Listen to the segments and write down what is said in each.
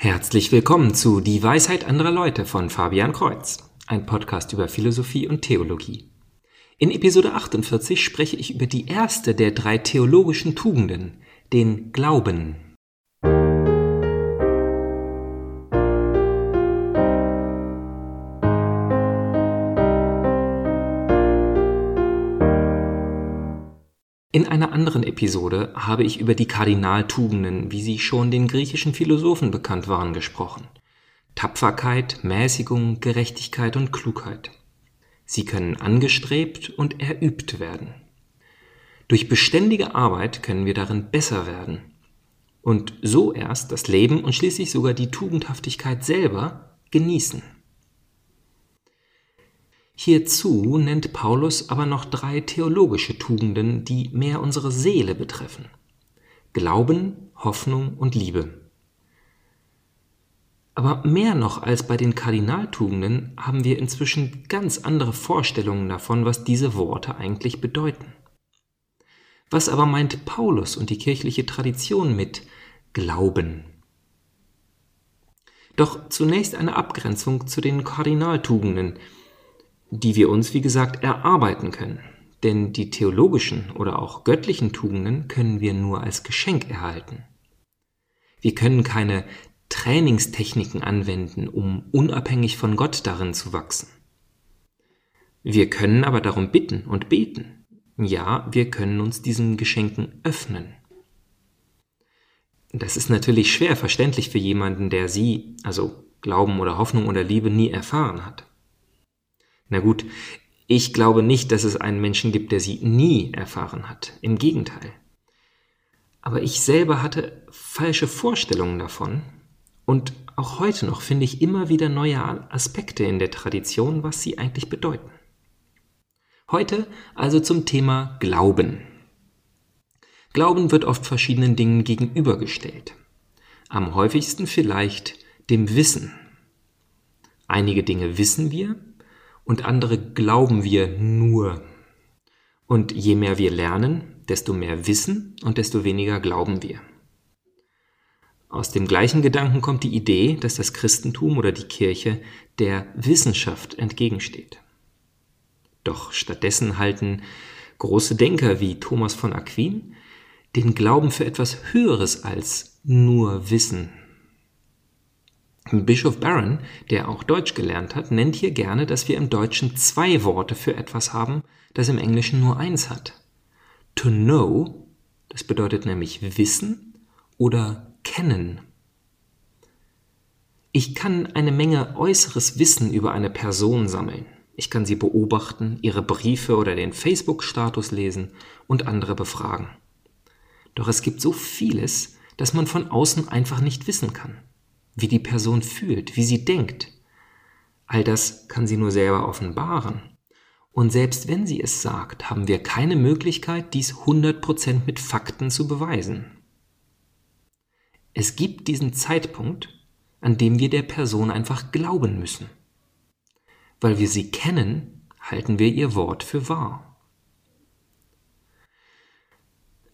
Herzlich willkommen zu Die Weisheit anderer Leute von Fabian Kreuz, ein Podcast über Philosophie und Theologie. In Episode 48 spreche ich über die erste der drei theologischen Tugenden, den Glauben. In einer anderen Episode habe ich über die Kardinaltugenden, wie sie schon den griechischen Philosophen bekannt waren, gesprochen. Tapferkeit, Mäßigung, Gerechtigkeit und Klugheit. Sie können angestrebt und erübt werden. Durch beständige Arbeit können wir darin besser werden und so erst das Leben und schließlich sogar die Tugendhaftigkeit selber genießen. Hierzu nennt Paulus aber noch drei theologische Tugenden, die mehr unsere Seele betreffen. Glauben, Hoffnung und Liebe. Aber mehr noch als bei den Kardinaltugenden haben wir inzwischen ganz andere Vorstellungen davon, was diese Worte eigentlich bedeuten. Was aber meint Paulus und die kirchliche Tradition mit Glauben? Doch zunächst eine Abgrenzung zu den Kardinaltugenden, die wir uns, wie gesagt, erarbeiten können. Denn die theologischen oder auch göttlichen Tugenden können wir nur als Geschenk erhalten. Wir können keine Trainingstechniken anwenden, um unabhängig von Gott darin zu wachsen. Wir können aber darum bitten und beten. Ja, wir können uns diesen Geschenken öffnen. Das ist natürlich schwer verständlich für jemanden, der sie, also Glauben oder Hoffnung oder Liebe, nie erfahren hat. Na gut, ich glaube nicht, dass es einen Menschen gibt, der sie nie erfahren hat. Im Gegenteil. Aber ich selber hatte falsche Vorstellungen davon und auch heute noch finde ich immer wieder neue Aspekte in der Tradition, was sie eigentlich bedeuten. Heute also zum Thema Glauben. Glauben wird oft verschiedenen Dingen gegenübergestellt. Am häufigsten vielleicht dem Wissen. Einige Dinge wissen wir, und andere glauben wir nur. Und je mehr wir lernen, desto mehr wissen und desto weniger glauben wir. Aus dem gleichen Gedanken kommt die Idee, dass das Christentum oder die Kirche der Wissenschaft entgegensteht. Doch stattdessen halten große Denker wie Thomas von Aquin den Glauben für etwas Höheres als nur Wissen Bischof Barron, der auch Deutsch gelernt hat, nennt hier gerne, dass wir im Deutschen zwei Worte für etwas haben, das im Englischen nur eins hat. To know, das bedeutet nämlich wissen oder kennen. Ich kann eine Menge äußeres Wissen über eine Person sammeln. Ich kann sie beobachten, ihre Briefe oder den Facebook-Status lesen und andere befragen. Doch es gibt so vieles, das man von außen einfach nicht wissen kann wie die Person fühlt, wie sie denkt. All das kann sie nur selber offenbaren. Und selbst wenn sie es sagt, haben wir keine Möglichkeit, dies 100% mit Fakten zu beweisen. Es gibt diesen Zeitpunkt, an dem wir der Person einfach glauben müssen. Weil wir sie kennen, halten wir ihr Wort für wahr.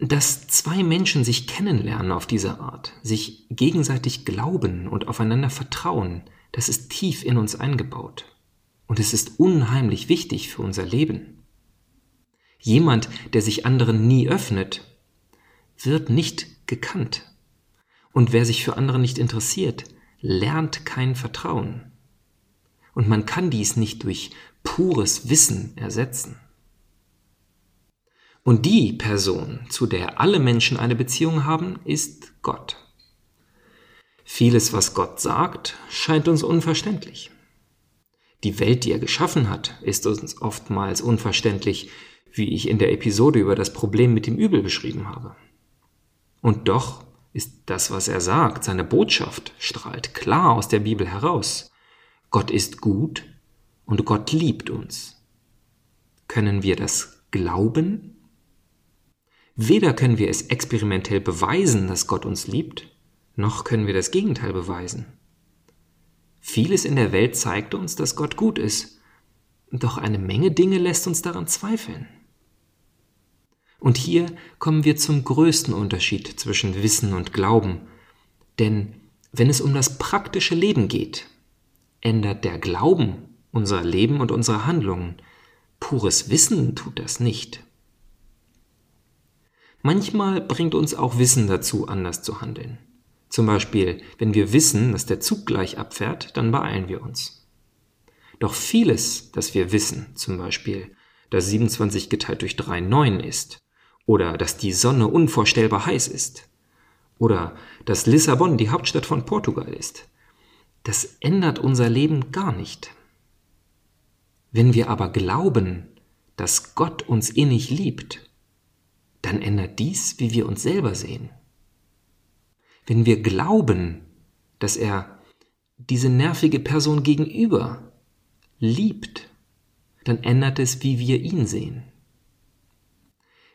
Dass zwei Menschen sich kennenlernen auf diese Art, sich gegenseitig glauben und aufeinander vertrauen, das ist tief in uns eingebaut. Und es ist unheimlich wichtig für unser Leben. Jemand, der sich anderen nie öffnet, wird nicht gekannt. Und wer sich für andere nicht interessiert, lernt kein Vertrauen. Und man kann dies nicht durch pures Wissen ersetzen. Und die Person, zu der alle Menschen eine Beziehung haben, ist Gott. Vieles, was Gott sagt, scheint uns unverständlich. Die Welt, die er geschaffen hat, ist uns oftmals unverständlich, wie ich in der Episode über das Problem mit dem Übel beschrieben habe. Und doch ist das, was er sagt, seine Botschaft, strahlt klar aus der Bibel heraus. Gott ist gut und Gott liebt uns. Können wir das glauben? Weder können wir es experimentell beweisen, dass Gott uns liebt, noch können wir das Gegenteil beweisen. Vieles in der Welt zeigt uns, dass Gott gut ist, doch eine Menge Dinge lässt uns daran zweifeln. Und hier kommen wir zum größten Unterschied zwischen Wissen und Glauben, denn wenn es um das praktische Leben geht, ändert der Glauben unser Leben und unsere Handlungen. Pures Wissen tut das nicht. Manchmal bringt uns auch Wissen dazu, anders zu handeln. Zum Beispiel, wenn wir wissen, dass der Zug gleich abfährt, dann beeilen wir uns. Doch vieles, das wir wissen, zum Beispiel, dass 27 geteilt durch 3 9 ist, oder dass die Sonne unvorstellbar heiß ist, oder dass Lissabon die Hauptstadt von Portugal ist, das ändert unser Leben gar nicht. Wenn wir aber glauben, dass Gott uns innig liebt, dann ändert dies, wie wir uns selber sehen. Wenn wir glauben, dass er diese nervige Person gegenüber liebt, dann ändert es, wie wir ihn sehen.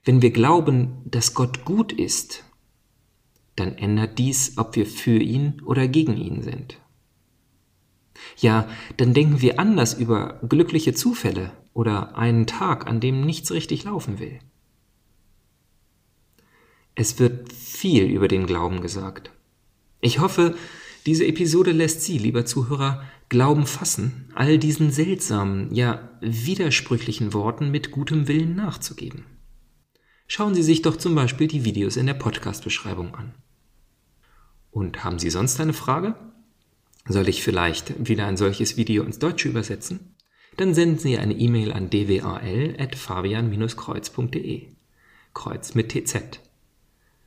Wenn wir glauben, dass Gott gut ist, dann ändert dies, ob wir für ihn oder gegen ihn sind. Ja, dann denken wir anders über glückliche Zufälle oder einen Tag, an dem nichts richtig laufen will. Es wird viel über den Glauben gesagt. Ich hoffe, diese Episode lässt Sie, lieber Zuhörer, Glauben fassen, all diesen seltsamen, ja widersprüchlichen Worten mit gutem Willen nachzugeben. Schauen Sie sich doch zum Beispiel die Videos in der Podcast-Beschreibung an. Und haben Sie sonst eine Frage? Soll ich vielleicht wieder ein solches Video ins Deutsche übersetzen? Dann senden Sie eine E-Mail an dwal.fabian-kreuz.de. Kreuz mit TZ.